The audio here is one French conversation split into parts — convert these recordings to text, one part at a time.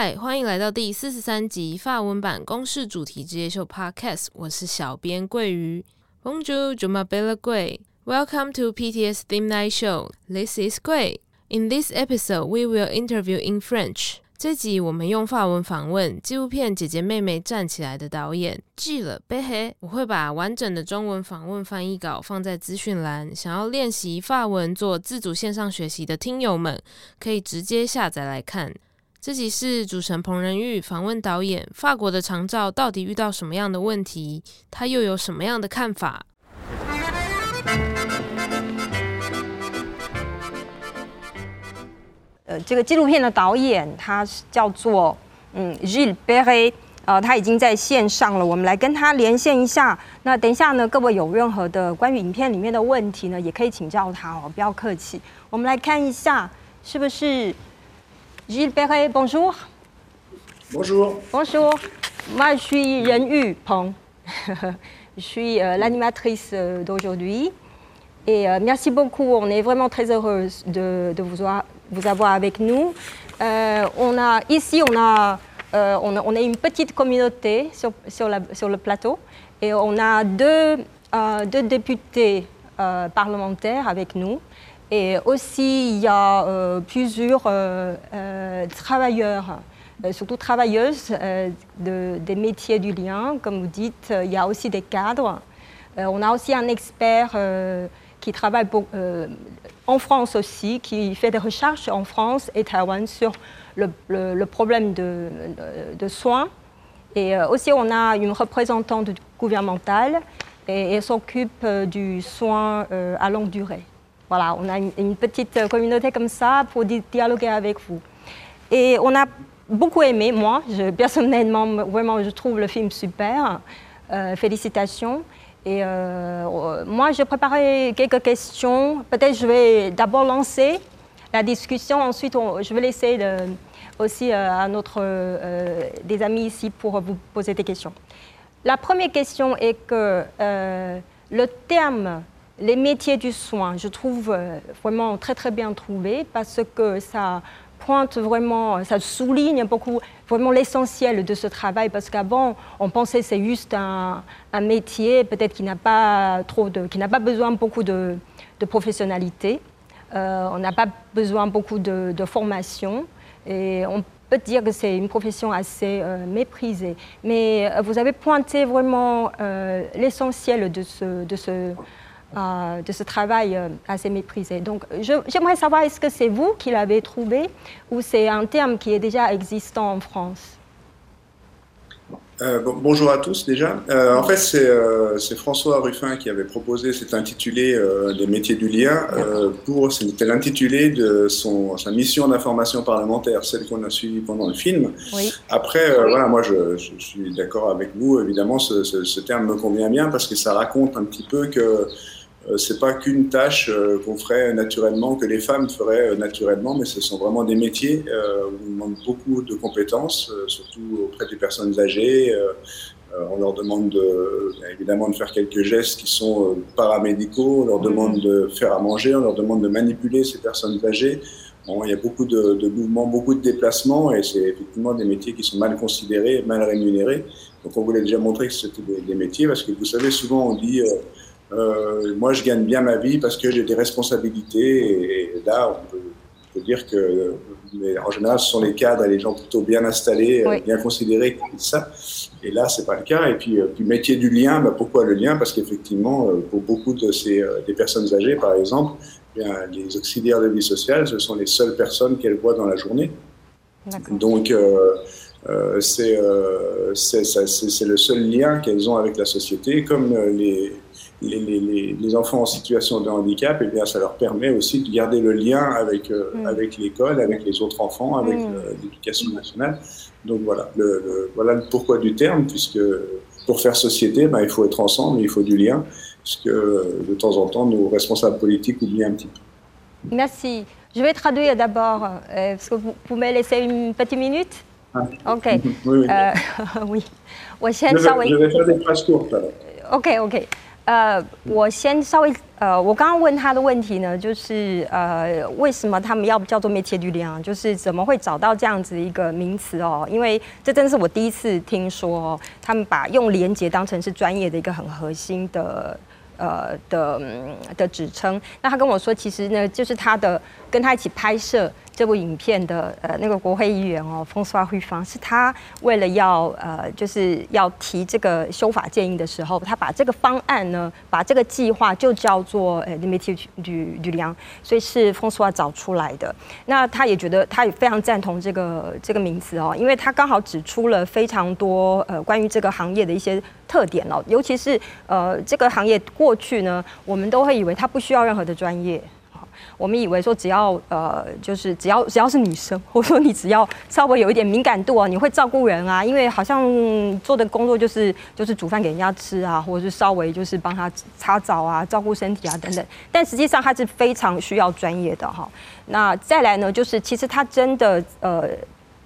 嗨，欢迎来到第四十三集法文版公式主题职业秀 Podcast，我是小编桂鱼。Bonjour, Juma Bella 桂 Welcome to PTS Theme Night Show. This is Gui. In this episode, we will interview in French. 这集我们用法文访问纪录片《姐姐妹妹站起来》的导演 G 了贝黑。我会把完整的中文访问翻译稿放在资讯栏，想要练习法文做自主线上学习的听友们，可以直接下载来看。这集是主持人彭仁玉访问导演，法国的长照到底遇到什么样的问题？他又有什么样的看法？呃，这个纪录片的导演他叫做嗯 Gilles Perret，呃，他已经在线上了，我们来跟他连线一下。那等一下呢，各位有任何的关于影片里面的问题呢，也可以请教他哦，不要客气。我们来看一下，是不是？Gilles Perret, bonjour. Bonjour. Bonjour. Moi, je suis Ren Yu Peng. je suis euh, l'animatrice euh, d'aujourd'hui. Et euh, merci beaucoup. On est vraiment très heureuse de, vous, avoir, avec nous. on a, ici, on a, on une petite communauté sur, sur, sur, le plateau. Et on a deux, deux députés parlementaires avec nous. Et aussi, il y a euh, plusieurs euh, euh, travailleurs, surtout travailleuses des métiers du lien, comme vous dites. Il y a aussi des cadres. on a aussi un expert qui travaille en France aussi, qui fait des recherches en France et Taïwan sur le, problème de, de, soins. Et aussi, on a une représentante gouvernementale et elle s'occupe du soin à longue durée. Voilà, on a une, petite euh, communauté comme ça pour dialoguer avec vous. Et on a beaucoup aimé, moi, personnellement, vraiment, je trouve le film super. Euh, félicitations. Et euh, moi, j'ai préparé quelques questions. Peut-être je vais d'abord lancer la discussion, ensuite je vais laisser aussi à notre, des amis ici pour vous poser des questions. La première question est que le terme les métiers du soin, je trouve euh, vraiment très très bien trouvé parce que ça pointe vraiment, ça souligne beaucoup vraiment l'essentiel de ce travail parce qu'avant on pensait c'est juste un, métier peut-être qui n'a pas trop de, qui n'a pas besoin beaucoup de, professionnalité, euh, on n'a pas besoin beaucoup de, formation et on peut dire que c'est une profession assez euh, méprisée. Mais vous avez pointé vraiment l'essentiel de ce, de ce euh, de ce travail euh, assez méprisé. Donc j'aimerais savoir, est-ce que c'est vous qui l'avez trouvé ou c'est un terme qui est déjà existant en France? Euh, bonjour à tous déjà. en fait, c'est François Ruffin qui avait proposé cet intitulé des métiers du lien pour c'était l'intitulé de son, sa mission d'information parlementaire, celle qu'on a suivie pendant le film. Après, voilà, moi je, suis d'accord avec vous. Évidemment, ce, ce, terme me convient bien parce que ça raconte un petit peu que c'est pas qu'une tâche euh, qu'on ferait naturellement, que les femmes feraient euh, naturellement, mais ce sont vraiment des métiers où on demande beaucoup de compétences, surtout auprès des personnes âgées. on leur demande de, évidemment de faire quelques gestes qui sont paramédicaux, on leur demande mmh. de faire à manger, on leur demande de manipuler ces personnes âgées. Bon, il y a beaucoup de, mouvements, beaucoup de déplacements, et c'est effectivement des métiers qui sont mal considérés, mal rémunérés. Donc on voulait déjà montrer que c'était des, métiers, parce que vous savez, souvent on dit euh, moi, je gagne bien ma vie parce que j'ai des responsabilités. Et, là, on peut, dire que, mais en général, ce sont les cadres et les gens plutôt bien installés, euh, bien considérés qui disent ça. Et là, c'est pas le cas. Et puis, euh, puis métier du lien, bah, pourquoi le lien? Parce qu'effectivement, pour beaucoup de ces des personnes âgées, par exemple, eh bien, les auxiliaires de vie sociale, ce sont les seules personnes qu'elles voient dans la journée. Donc, euh, c'est le seul lien qu'elles ont avec la société, comme les, les, les, enfants en situation de handicap, et eh bien, ça leur permet aussi de garder le lien avec, euh, mm. avec l'école, avec les autres enfants, avec mm. l'éducation nationale. Donc voilà le, voilà le pourquoi du terme, puisque pour faire société, ben, il faut être ensemble, il faut du lien, puisque de temps en temps, nos responsables politiques oublient un petit peu. Merci. Je vais traduire d'abord, euh, est-ce que vous pouvez laisser une petite minute ah. Ok. oui. oui. Euh, oui. je, vais, je vais faire des phrases courtes. Ok, ok. 呃，我先稍微呃，我刚刚问他的问题呢，就是呃，为什么他们要叫做 m e t i e r du l i n 就是怎么会找到这样子一个名词哦？因为这真是我第一次听说哦，他们把用连接当成是专业的一个很核心的呃的的指称。那他跟我说，其实呢，就是他的跟他一起拍摄。这部影片的呃那个国会议员哦，风刷会方是他为了要呃就是要提这个修法建议的时候，他把这个方案呢，把这个计划就叫做呃 limited 吕吕梁，所以是风刷找出来的。那他也觉得他也非常赞同这个这个名词哦，因为他刚好指出了非常多呃关于这个行业的一些特点哦，尤其是呃这个行业过去呢，我们都会以为它不需要任何的专业。我们以为说只要呃，就是只要只要是女生，或者说你只要稍微有一点敏感度啊，你会照顾人啊，因为好像做的工作就是就是煮饭给人家吃啊，或者是稍微就是帮他擦澡啊、照顾身体啊等等。但实际上他是非常需要专业的哈。那再来呢，就是其实他真的呃，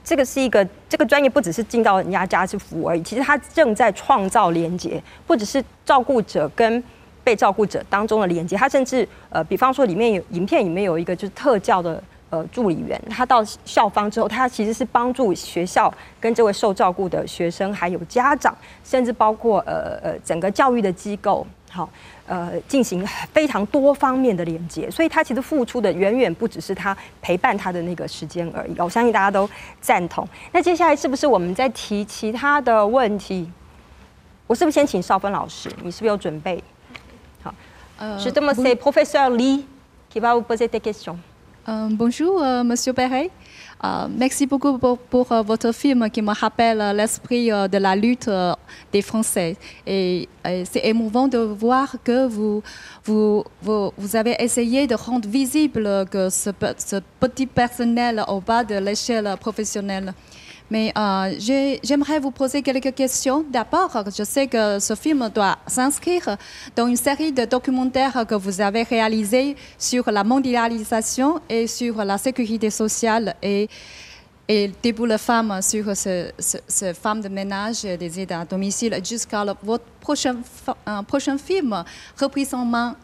这个是一个这个专业不只是进到人家家去服务而已，其实他正在创造连接，不只是照顾者跟。被照顾者当中的连接，他甚至呃，比方说里面有影片里面有一个就是特教的呃助理员，他到校方之后，他其实是帮助学校跟这位受照顾的学生还有家长，甚至包括呃呃整个教育的机构，好呃进行非常多方面的连接，所以他其实付出的远远不只是他陪伴他的那个时间而已。我相信大家都赞同。那接下来是不是我们在提其他的问题？我是不是先请少芬老师？你是不是有准备 Justement, c'est professeur Lee qui va vous poser des questions. Euh, bonjour, euh, Monsieur Perret. merci beaucoup pour, votre film qui me rappelle l'esprit de la lutte des Français. Et, c'est émouvant de voir que vous, vous, vous, avez essayé de rendre visible que ce, ce petit personnel au bas de l'échelle professionnelle. Mais euh, j'aimerais vous poser quelques questions. D'abord, je sais que ce film doit s'inscrire dans une série de documentaires que vous avez réalisés sur la mondialisation et sur la sécurité sociale et, et des boules femmes sur ce, ce, femmes de ménage des aides à domicile jusqu'à votre prochain, euh, prochain film, Repris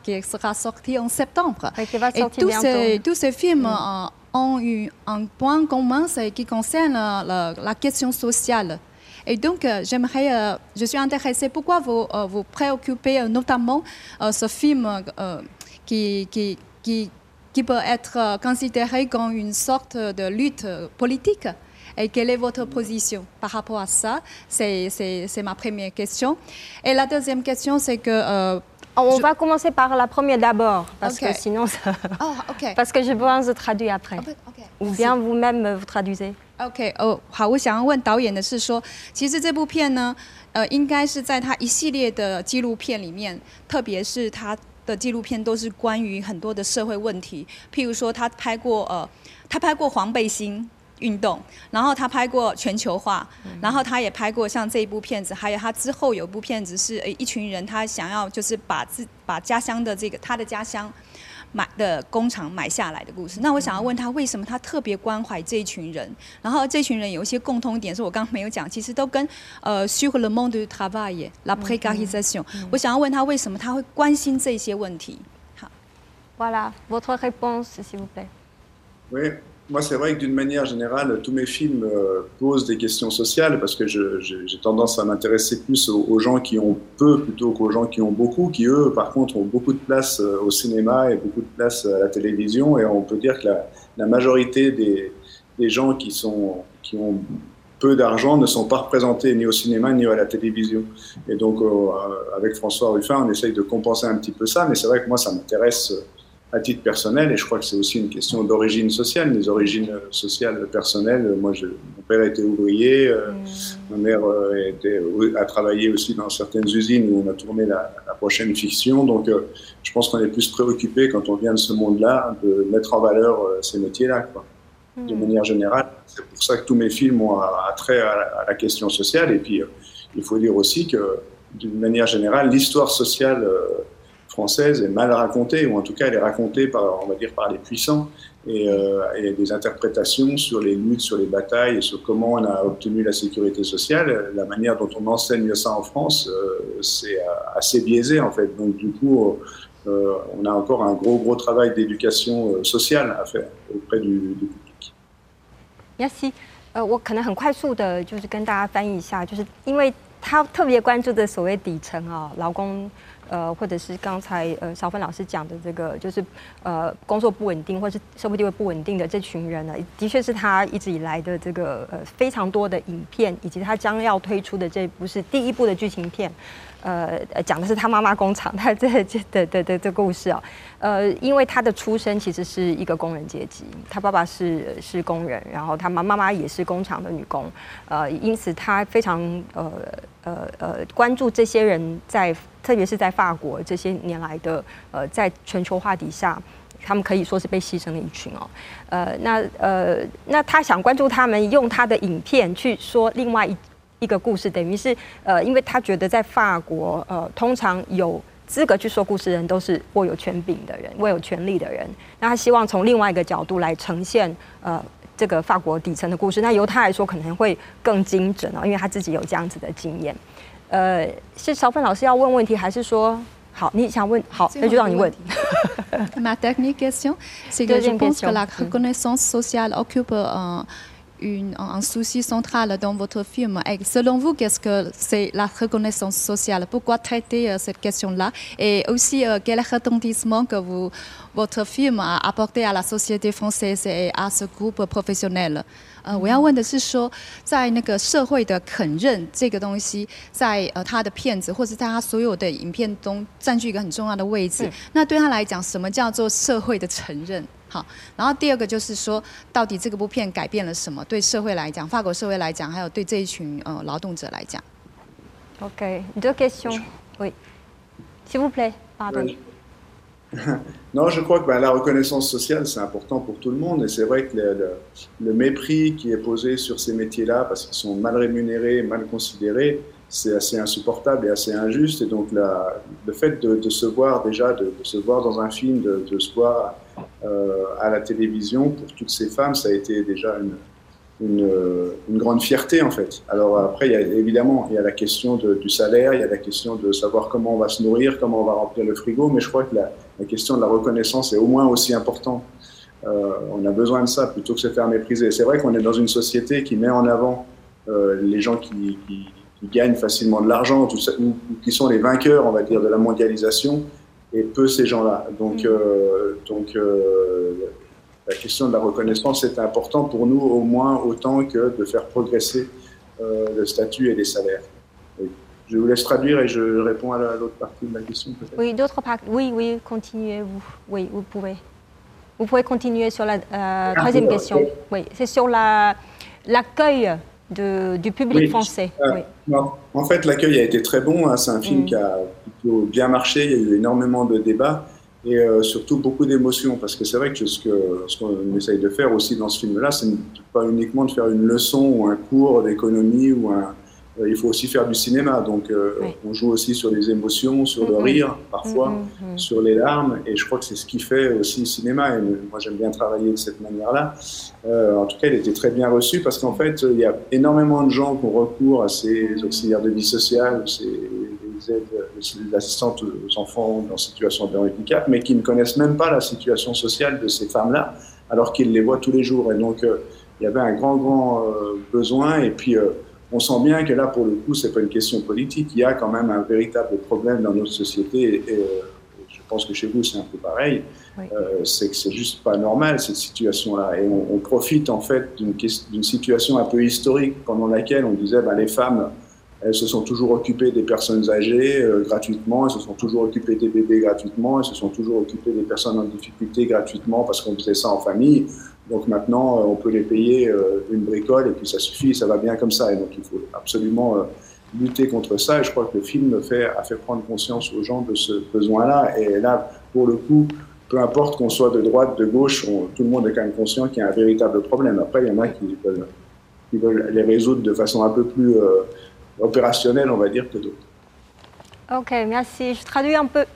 qui sera sorti en septembre. et tous ces, tous ces films euh, ont eu un point commun qui concerne la, question sociale. Et donc, euh, j'aimerais, euh, je suis intéressée, pourquoi vous euh, vous préoccupez notamment ce film qui, qui, qui, qui, peut être considéré comme une sorte de lutte politique et quelle est votre position par rapport à ça C'est ma première question. Et la deuxième question, c'est que on va commencer par la première d'abord, parce que sinon, ça... oh, parce que je pense de traduire après. Ou bien vous-même vous traduisez. OK，哦，好，我想要问导演的是说，其实这部片呢，呃，应该是在他一系列的纪录片里面，特别是他 的纪录片都是关于很多的社会问题，譬如说他拍过呃，他拍过黄背心。运动，然后他拍过全球化，然后他也拍过像这一部片子，还有他之后有一部片子是诶一群人他想要就是把自把家乡的这个他的家乡买的工厂买下来的故事。那我想要问他为什么他特别关怀这一群人？然后这群人有一些共通点是我刚刚没有讲，其实都跟呃 sur le monde du travail，la précarisation。我想要问他为什么他会关心这些问题？好，Voilà，votre réponse s'il vous plaît。Oui. Moi, c'est vrai que d'une manière générale, tous mes films euh, posent des questions sociales parce que j'ai tendance à m'intéresser plus aux, gens qui ont peu plutôt qu'aux gens qui ont beaucoup, qui eux, par contre, ont beaucoup de place euh, au cinéma et beaucoup de place à la télévision. Et on peut dire que la, majorité des, gens qui ont peu d'argent ne sont pas représentés ni au cinéma ni à la télévision. Et donc, euh, avec François Ruffin, on essaye de compenser un petit peu ça, mais c'est vrai que moi, ça m'intéresse à titre personnel, et je crois que c'est aussi une question d'origine sociale, mes origines sociales personnelles. Moi, je, mon père était ouvrier, euh, mm. ma mère euh, était, a travaillé aussi dans certaines usines où on a tourné la, la prochaine fiction. Donc, euh, je pense qu'on est plus préoccupé quand on vient de ce monde-là de mettre en valeur ces métiers-là, quoi. De mm. manière générale, c'est pour ça que tous mes films ont attrait à, à, la question sociale. Et puis, il faut dire aussi que, d'une manière générale, l'histoire sociale française est mal racontée, ou en tout cas elle est racontée par, on va dire, par les puissants, et, euh, et des interprétations sur les luttes, sur les batailles, et sur comment on a obtenu la sécurité sociale. La manière dont on enseigne ça en France, euh, c'est assez biaisé en fait. Donc du coup, euh, on a encore un gros gros travail d'éducation euh, sociale à faire auprès du, du public. Merci. 呃，我可能很快速的，就是跟大家翻译一下，就是因为他特别关注的所谓底层啊，劳工， 呃，或者是刚才呃小芬老师讲的这个，就是呃工作不稳定或是社会地位不稳定的这群人呢，的确是他一直以来的这个呃非常多的影片，以及他将要推出的这部是第一部的剧情片。呃，讲的是他妈妈工厂，他这这的的的这故事啊，呃，因为他的出身其实是一个工人阶级，他爸爸是是工人，然后他妈妈妈也是工厂的女工，呃，因此他非常呃呃呃关注这些人在，特别是在法国这些年来的呃在全球化底下，他们可以说是被牺牲的一群哦，呃，那呃那他想关注他们，用他的影片去说另外一。一个故事，等于是呃，因为他觉得在法国，呃，通常有资格去说故事的人都是握有权柄的人，握有权力的人。那他希望从另外一个角度来呈现呃这个法国底层的故事。那由他来说可能会更精准哦，因为他自己有这样子的经验。呃，是小芬老师要问问题，还是说好你想问？好，那就让你问。Ma technique question, c'est que je pense que la reconnaissance sociale occupe un un souci central dans votre film. Et selon vous, qu'est-ce que c'est la reconnaissance sociale Pourquoi traiter euh, cette question-là Et aussi, euh, quel retentissement que vous, votre film a apporté à la société française et à ce groupe professionnel 呃，我要问的是说，在那个社会的肯认这个东西，在呃他的片子或者在他所有的影片中占据一个很重要的位置。那对他来讲，什么叫做社会的承认？好，然后第二个就是说，到底这个部片改变了什么？对社会来讲，法国社会来讲，还有对这一群呃劳动者来讲。OK，deux questions，oui，s'il vous plaît，pardon。non, je crois que ben, la reconnaissance sociale, c'est important pour tout le monde. Et c'est vrai que le, mépris qui est posé sur ces métiers-là, parce qu'ils sont mal rémunérés, mal considérés, c'est assez insupportable et assez injuste. Et donc, le fait de, se voir déjà, de, de, se voir dans un film, de, de se voir euh, à la télévision, pour toutes ces femmes, ça a été déjà une, une, une, grande fierté en fait. Alors après, il y a, évidemment, il y a la question de, du salaire, il y a la question de savoir comment on va se nourrir, comment on va remplir le frigo, mais je crois que la, la question de la reconnaissance est au moins aussi importante. Euh, on a besoin de ça plutôt que de se faire mépriser. C'est vrai qu'on est dans une société qui met en avant euh, les gens qui, qui, qui, gagnent facilement de l'argent, ou, qui sont les vainqueurs, on va dire, de la mondialisation, et peu ces gens-là. Donc, mm. euh, donc euh, la question de la reconnaissance est importante pour nous au moins autant que de faire progresser euh, le statut et les salaires. Je vous laisse traduire et je réponds à l'autre partie de la question Oui, d'autres parties. Oui, oui, continuez. Vous, oui, vous pouvez. Vous pouvez continuer sur la euh, ah, troisième question. Oui, c'est sur l'accueil du public oui. français. Euh, oui. non, en fait, l'accueil a été très bon. Hein. C'est un film mm. qui a plutôt bien marché. Il y a eu énormément de débats et euh, surtout beaucoup d'émotions parce que c'est vrai que ce qu'on essaye de faire aussi dans ce film-là, c'est pas uniquement de faire une leçon ou un cours d'économie ou un, euh, il faut aussi faire du cinéma. Donc, euh, oui. on joue aussi sur les émotions, sur le mm -hmm. rire, parfois, mm -hmm. sur les larmes. Et je crois que c'est ce qui fait aussi le cinéma. Et moi, j'aime bien travailler de cette manière-là. Euh, en tout cas, il était très bien reçu parce qu'en fait, il y a énormément de gens qui ont recours à ces auxiliaires de vie sociale, ces aides, assistantes aux enfants en situation de handicap, mais qui ne connaissent même pas la situation sociale de ces femmes-là, alors qu'ils les voient tous les jours. Et donc, il y avait un grand, grand besoin. Et puis, on sent bien que là, pour le coup, c'est pas une question politique. Il y a quand même un véritable problème dans notre société. Et, et euh, je pense que chez vous, c'est un peu pareil. Oui. Euh, c'est que c'est juste pas normal cette situation-là. Et on, on, profite en fait d'une situation un peu historique pendant laquelle on disait, bah, les femmes, elles se sont toujours occupées des personnes âgées euh, gratuitement, elles se sont toujours occupées des bébés gratuitement, elles se sont toujours occupées des personnes en difficulté gratuitement parce qu'on faisait ça en famille. Donc maintenant, euh, on peut les payer euh, une bricole et puis ça suffit, ça va bien comme ça. Et donc il faut absolument euh, lutter contre ça. Et je crois que le film fait, a fait prendre conscience aux gens de ce besoin-là. Et là, pour le coup, peu importe qu'on soit de droite, de gauche, on, tout le monde est quand même conscient qu'il y a un véritable problème. Après, il y en a qui veulent, qui veulent les résoudre de façon un peu plus euh, opérationnelle, on va dire, que d'autres. Ok, merci. Je traduis un peu.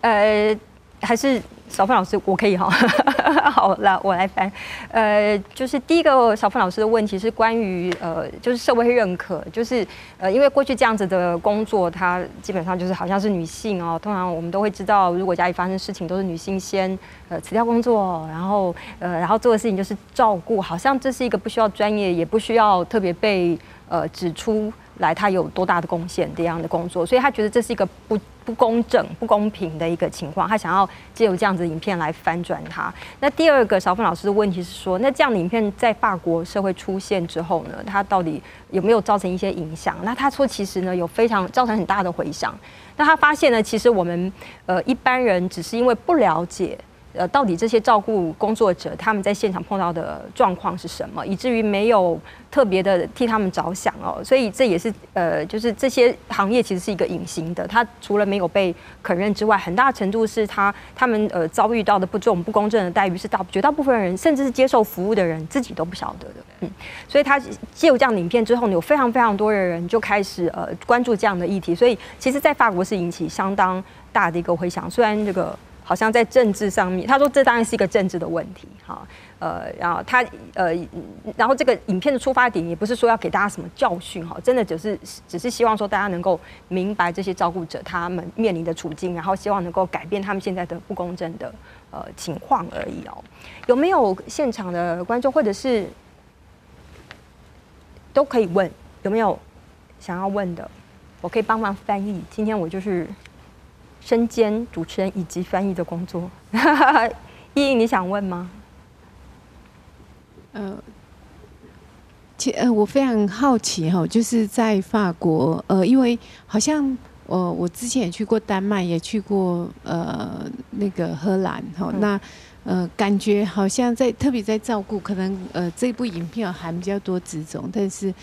呃，还是小凤老师，我可以哈。好，来我来翻。呃，就是第一个小凤老师的问题是关于呃，就是社会认可，就是呃，因为过去这样子的工作，它基本上就是好像是女性哦。通常我们都会知道，如果家里发生事情，都是女性先呃辞掉工作，然后呃，然后做的事情就是照顾，好像这是一个不需要专业，也不需要特别被呃指出。来，他有多大的贡献这样的工作，所以他觉得这是一个不不公正、不公平的一个情况，他想要借由这样子影片来翻转它。那第二个，小凤老师的问题是说，那这样的影片在法国社会出现之后呢，它到底有没有造成一些影响？那他说，其实呢，有非常造成很大的回响。那他发现呢，其实我们呃一般人只是因为不了解。呃，到底这些照顾工作者他们在现场碰到的状况是什么，以至于没有特别的替他们着想哦，所以这也是呃，就是这些行业其实是一个隐形的，它除了没有被肯认之外，很大程度是他他们呃遭遇到的不重不公正的待遇是大绝大部分人甚至是接受服务的人自己都不晓得的，嗯，所以他借有这样影片之后，有非常非常多的人就开始呃关注这样的议题，所以其实，在法国是引起相当大的一个回响，虽然这个。好像在政治上面，他说这当然是一个政治的问题，哈，呃，然后他呃，然后这个影片的出发点也不是说要给大家什么教训，哈，真的只是只是希望说大家能够明白这些照顾者他们面临的处境，然后希望能够改变他们现在的不公正的呃情况而已哦。有没有现场的观众或者是都可以问？有没有想要问的？我可以帮忙翻译。今天我就是。身兼主持人以及翻译的工作，依依，你想问吗？呃，其呃，我非常好奇哈，就是在法国，呃，因为好像我我之前也去过丹麦，也去过呃那个荷兰哈，那呃感觉好像在特别在照顾，可能呃这部影片含比较多职种，但是。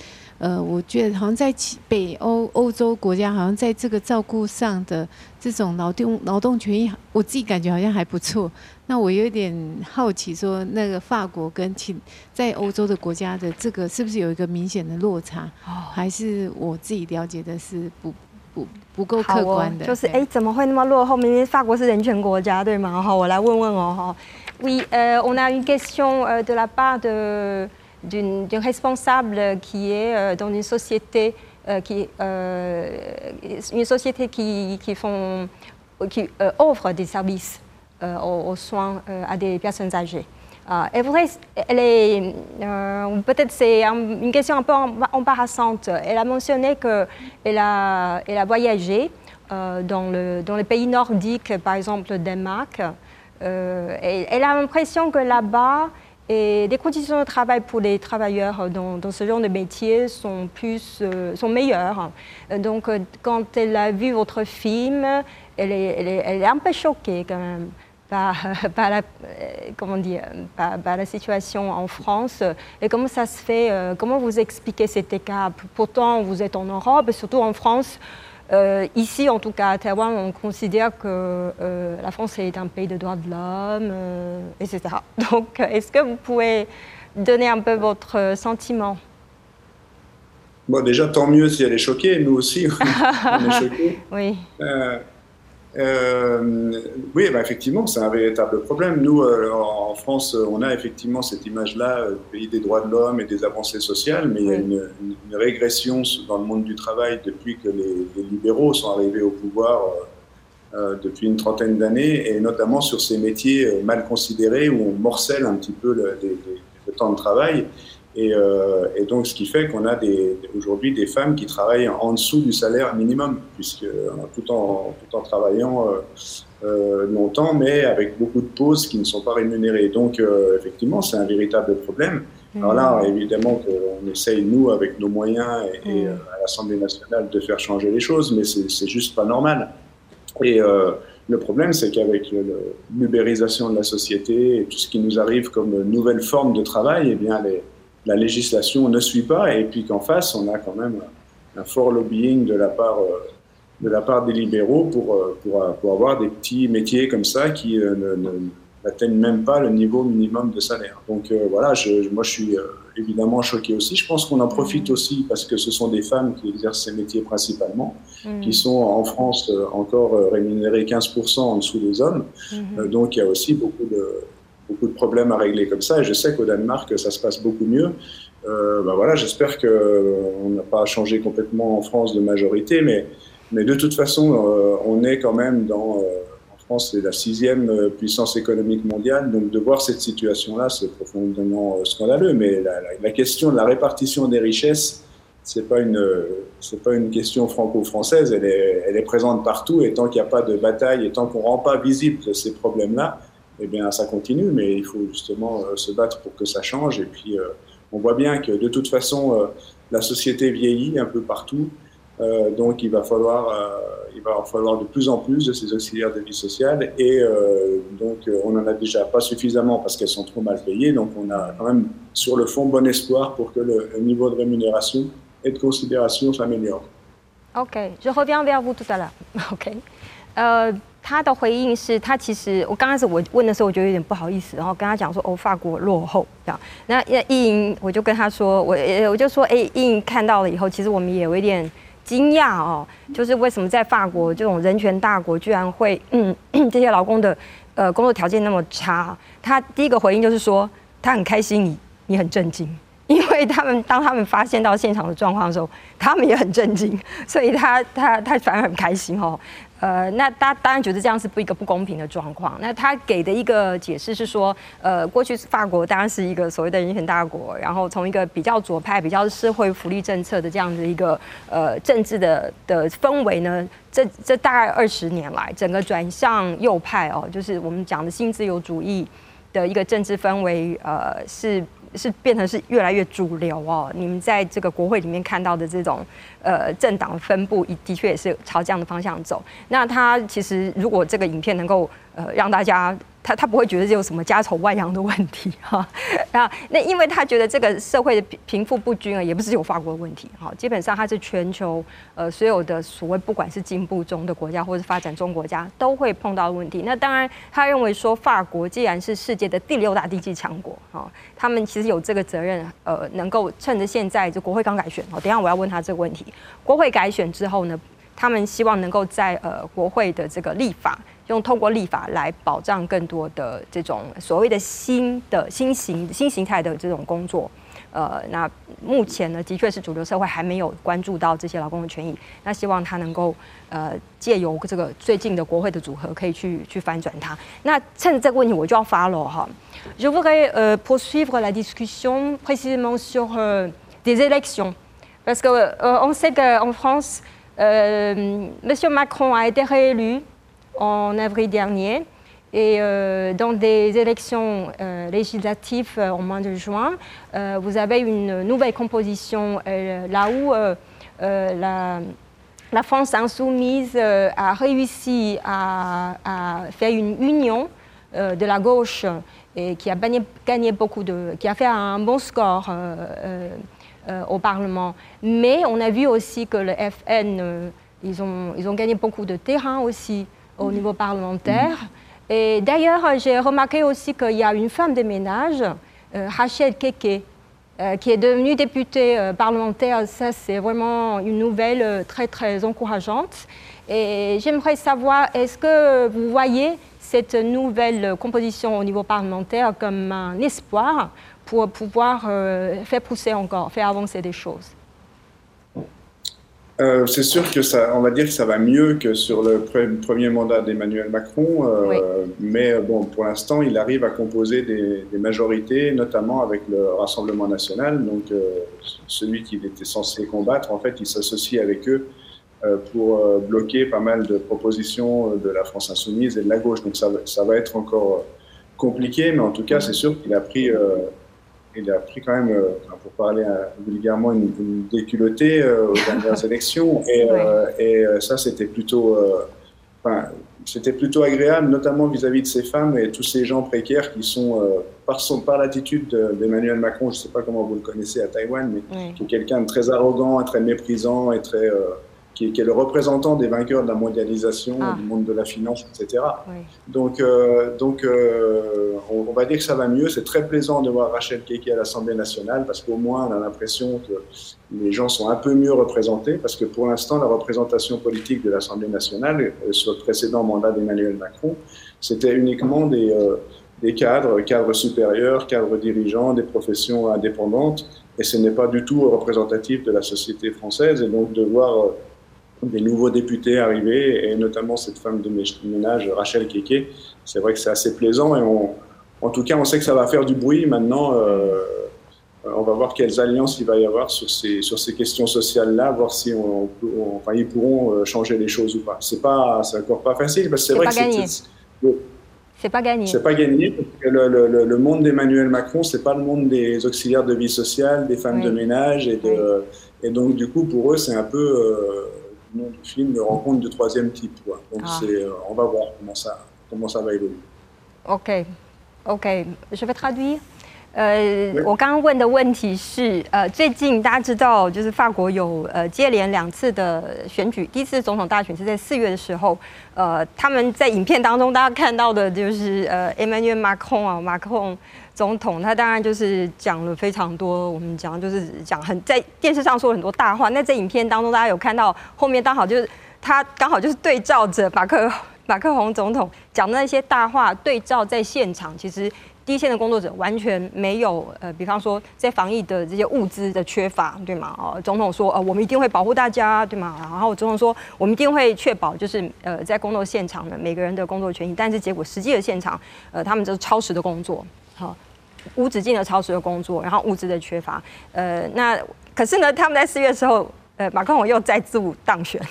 呃，我觉得好像在北欧欧洲国家，好像在这个照顾上的这种劳动劳动权益，我自己感觉好像还不错。那我有点好奇，说那个法国跟其在欧洲的国家的这个是不是有一个明显的落差？还是我自己了解的是不不不够客观的？就是哎，怎么会那么落后？明明法国是人权国家，对吗？好，我来问问哦，哈。Oui, on a une question de la part de d'une responsable qui est euh, dans une société euh, qui euh, une société qui, qui offre des services aux, soins à des personnes âgées. elle est, peut-être c'est une question un peu embarrassante. Elle a mentionné qu'elle a, elle a voyagé dans, le, dans les pays nordiques, par exemple le Danemark. elle a l'impression que là-bas, et les conditions de travail pour les travailleurs dans, ce genre de métier sont, plus, euh, sont meilleures. Donc, euh, quand elle a vu votre film, elle est, un peu choquée quand même par, la, euh, par, la situation en France. Et comment ça se fait Comment vous expliquez cet écart? Pourtant, vous êtes en Europe, surtout en France. Euh, ici, en tout cas à Taïwan, on considère que euh, la France est un pays de droits de l'homme, euh, etc. Donc, est-ce que vous pouvez donner un peu votre sentiment? Bon, déjà, tant mieux si elle est choquée. Nous aussi, on est choqués. oui. Euh, oui, bah, effectivement, c'est un véritable problème. Nous, euh, en France, on a effectivement cette image-là, euh, pays des droits de l'homme et des avancées sociales, mais il y a une, régression dans le monde du travail depuis que les, libéraux sont arrivés au pouvoir depuis une trentaine d'années, et notamment sur ces métiers mal considérés où on morcelle un petit peu le, le temps de travail. Euh, et, donc, ce qui fait qu'on a aujourd'hui des femmes qui travaillent en dessous du salaire minimum, puisque, euh, tout, en, tout en travaillant euh, longtemps, mais avec beaucoup de pauses qui ne sont pas rémunérées. Donc, effectivement, c'est un véritable problème. Alors là, mmh. évidemment, on essaye, nous, avec nos moyens et, mmh. à l'Assemblée nationale, de faire changer les choses, mais c'est juste pas normal. Et le problème, c'est qu'avec l'ubérisation de la société et tout ce qui nous arrive comme nouvelle forme de travail, eh bien, les, la législation ne suit pas et puis qu'en face, on a quand même un fort lobbying de la part, euh, de la part des libéraux pour, euh, pour, pour avoir des petits métiers comme ça qui euh, ne, n'atteignent même pas le niveau minimum de salaire. Donc voilà, je, moi je suis évidemment choqué aussi. Je pense qu'on en profite aussi parce que ce sont des femmes qui exercent ces métiers principalement, mm. qui sont en France encore rémunérées 15% en dessous des hommes. Mm-hmm. donc il y a aussi beaucoup de, beaucoup de problèmes à régler comme ça. Et je sais qu'au Danemark, ça se passe beaucoup mieux. Ben voilà, j'espère qu'on euh, n'a pas changé complètement en France de majorité, mais, de toute façon, euh, on est quand même dans. en France, c'est la sixième puissance économique mondiale, donc de voir cette situation-là, c'est profondément scandaleux. Mais la, question de la répartition des richesses, c'est pas une pas une question franco-française, elle est, présente partout. Et tant qu'il n'y a pas de bataille et tant qu'on rend pas visible ces problèmes-là, eh bien, ça continue, mais il faut justement se battre pour que ça change. Et puis, on voit bien que de toute façon, euh, la société vieillit un peu partout. Euh, donc il va falloir, euh, il va falloir de plus en plus de ces auxiliaires de vie sociale et donc on n'en a déjà pas suffisamment parce qu'elles sont trop mal payées. Donc on a quand même sur le fond bon espoir pour que le, niveau de rémunération et de considération s'améliore. Ok, je reviens vers vous tout à l'heure. Ok. 他的回应是他其实我刚开始我问的时候，我觉得有点不好意思，然后跟他讲说哦，法国落后这样。那那意莹我就跟他说，我我就说，哎，意莹看到了以后，其实我们也有一点惊讶哦，就是为什么在法国这种人权大国，居然会嗯这些劳工的呃工作条件那么差？他第一个回应就是说，他很开心，你你很震惊，因为他们当他们发现到现场的状况的时候，他们也很震惊，所以他他他反而很开心哦。呃，那他当然觉得这样是不一个不公平的状况。那他给的一个解释是说，呃，过去法国当然是一个所谓的人权大国，然后从一个比较左派、比较社会福利政策的这样的一个呃政治的的氛围呢，这这大概二十年来，整个转向右派哦，就是我们讲的新自由主义的一个政治氛围，呃是。是变成是越来越主流哦。你们在这个国会里面看到的这种呃政党分布，的确也是朝这样的方向走。那他其实如果这个影片能够呃让大家。他他不会觉得这有什么家丑外扬的问题哈，那那因为他觉得这个社会的贫富不均啊，也不是有法国的问题哈，基本上它是全球呃所有的所谓不管是进步中的国家或者发展中国家都会碰到的问题。那当然，他认为说法国既然是世界的第六大经济强国哈，他们其实有这个责任呃，能够趁着现在就国会刚改选哦，等下我要问他这个问题，国会改选之后呢，他们希望能够在呃国会的这个立法。用透过立法来保障更多的这种所谓的新的新型新形态的这种工作，呃，那目前呢，的确是主流社会还没有关注到这些劳工的权益。那希望他能够呃借由这个最近的国会的组合，可以去去翻转它。那趁这个问题，我就要发了哈。Je voudrais poursuivre la discussion précisément sur des élections, parce que on sait qu'en France, Monsieur Macron a été réélu. en avril dernier. Et euh, dans des élections euh, législatives euh, en mois de juin, vous avez une nouvelle composition là où la, France insoumise a réussi à, faire une union de la gauche et qui a gagné, beaucoup de, qui a fait un bon score au Parlement. Mais on a vu aussi que le FN, ils, ont, ils ont gagné beaucoup de terrain aussi au niveau parlementaire. Et d'ailleurs, j'ai remarqué aussi qu'il y a une femme de ménage, euh, Rachel Keke, euh, qui est devenue députée euh, parlementaire. Ça, c'est vraiment une nouvelle très, très encourageante. Et j'aimerais savoir, est-ce que vous voyez cette nouvelle composition au niveau parlementaire comme un espoir pour pouvoir faire pousser encore, faire avancer des choses euh, c'est sûr que ça, on va dire que ça va mieux que sur le premier mandat d'Emmanuel Macron, euh, mais euh, bon, pour l'instant, il arrive à composer des, majorités, notamment avec le Rassemblement national. Donc, celui qu'il était censé combattre, en fait, il s'associe avec eux pour bloquer pas mal de propositions de la France insoumise et de la gauche. Donc, ça, ça va être encore compliqué, mais en tout cas, c'est sûr qu'il a pris il a pris quand même, euh, pour parler euh, vulgairement, une, une déculottée euh, aux dernières élections. Et, et ça, c'était plutôt, enfin, c'était plutôt agréable, notamment vis-à-vis de ces femmes et tous ces gens précaires qui sont, par, son, par l'attitude d'Emmanuel Macron, je ne sais pas comment vous le connaissez à Taïwan, mais qui est quelqu'un de très arrogant, très méprisant et très qui, est le représentant des vainqueurs de la mondialisation, Ah. du monde de la finance, etc. Oui. Donc, euh, donc euh, on, on va dire que ça va mieux. C'est très plaisant de voir Rachel Keke à l'Assemblée nationale parce qu'au moins on a l'impression que les gens sont un peu mieux représentés parce que pour l'instant la représentation politique de l'Assemblée nationale euh, sur le précédent mandat d'Emmanuel Macron, c'était uniquement des, euh, des cadres, cadres supérieurs, cadres dirigeants, des professions indépendantes et ce n'est pas du tout représentatif de la société française et donc de voir euh, des nouveaux députés arriver, et notamment cette femme de ménage, Rachel Keke. C'est vrai que c'est assez plaisant, et on, en tout cas, on sait que ça va faire du bruit. Maintenant, euh, on va voir quelles alliances il va y avoir sur ces, sur ces questions sociales-là, voir si on, enfin, ils pourront euh, changer les choses ou pas. C'est pas, c'est encore pas facile, parce que c'est vrai pas que c'est- gagné. c'est- pas gagné. c'est pas gagné parce que le, le- monde d'Emmanuel Macron, c'est pas le monde des auxiliaires de vie sociale, des femmes Oui. de ménage et de, et donc du coup pour eux c'est un peu euh, nom du film, le rencontre de troisième type. Quoi. Donc Ah. c'est, euh, on va voir comment ça, comment ça va évoluer.，OK OK，je vais traduire。呃，我刚刚问的问题是，呃，最近大家知道，就是法国有呃接连两次的选举，第一次总统大选是在四月的时候，呃，他们在影片当中大家看到的就是呃 Emmanuel Macron 啊，马克龙总统，他当然就是讲了非常多，我们讲就是讲很在电视上说了很多大话，那在影片当中大家有看到后面刚好就是他刚好就是对照着马克 马克宏总统讲的那些大话，对照在现场，其实第一线的工作者完全没有呃，比方说在防疫的这些物资的缺乏，对吗？哦，总统说呃，我们一定会保护大家，对吗？然后总统说我们一定会确保就是呃，在工作现场的每个人的工作权益，但是结果实际的现场呃，他们就是超时的工作，好、无止境的超时的工作，然后物资的缺乏。呃，那可是呢，他们在四月的时候，呃，马克龙又再度当选，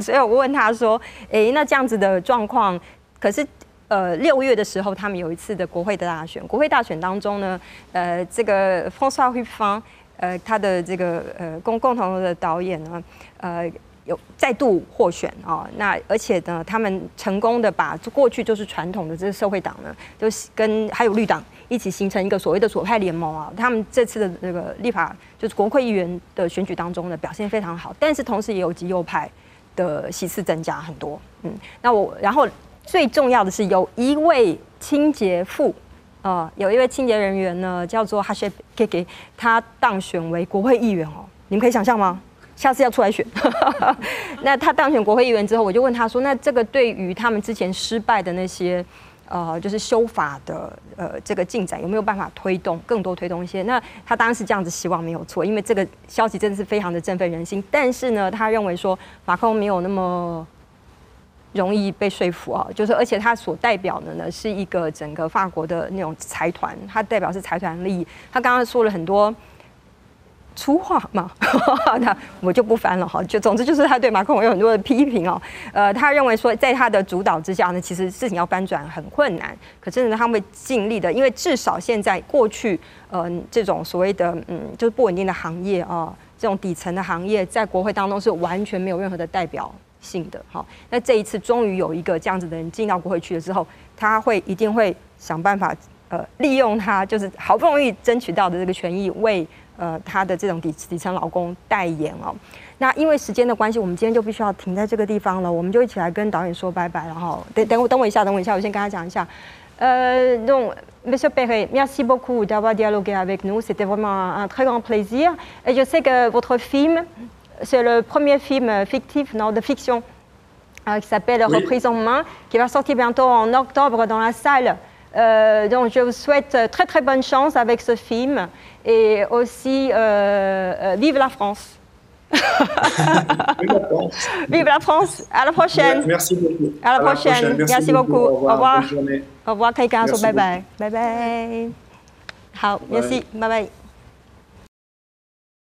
所以我问他说，诶，那这样子的状况，可是。呃，六月的时候，他们有一次的国会的大选。国会大选当中呢，呃，这个 François r u f f i n 呃，他的这个呃共共同的导演呢，呃，有再度获选啊、那而且呢，他们成功的把过去就是传统的这个社会党呢，就是跟还有绿党一起形成一个所谓的左派联盟啊。他们这次的这个立法就是国会议员的选举当中呢，表现非常好，但是同时也有极右派的席次增加很多。嗯，那我然后最重要的是有一位清洁妇。呃，有一位清洁人员呢，叫做 Hashe Keke，他当选为国会议员哦，你们可以想象吗？下次要出来选。那他当选国会议员之后，我就问他说：“那这个对于他们之前失败的那些呃，就是修法的呃这个进展有没有办法推动更多推动一些？”那他当然是这样子希望没有错，因为这个消息真的是非常的振奋人心。但是呢，他认为说马克龙没有那么容易被说服啊，就是而且他所代表的呢是一个整个法国的那种财团，他代表是财团利益。他刚刚说了很多粗话嘛，那我就不翻了哈。就总之就是他对马克龙有很多的批评哦。呃，他认为说在他的主导之下呢，其实事情要翻转很困难。可是呢，他会尽力的，因为至少现在过去呃这种所谓的嗯就是不稳定的行业啊、这种底层的行业在国会当中是完全没有任何的代表。性的，好，那这一次终于有一个这样子的人进到国会去了之后，他会一定会想办法，呃，利用他就是好不容易争取到的这个权益，为呃他的这种底底层劳工代言哦。那因为时间的关系，我们今天就必须要停在这个地方了，我们就一起来跟导演说拜拜了哈。等等我等我一下，等我一下，我先跟他讲一下。Euh, donc, Monsieur Perret, merci beaucoup d'avoir dialogué avec nous. C'était vraiment un, très grand plaisir. Et je sais que votre film, c'est le premier film euh, fictif, non, de fiction, euh, qui s'appelle Oui. Reprise en main, qui va sortir bientôt en octobre dans la salle. Euh, donc, je vous souhaite très très bonne chance avec ce film et aussi euh, euh, vive la France. Vive la France. À la prochaine. Merci beaucoup. À la prochaine. Merci beaucoup. Au revoir. Au revoir. Bonne journée. Au revoir, quelqu'un. Bye bye. Bye bye. 好，merci. Bye bye.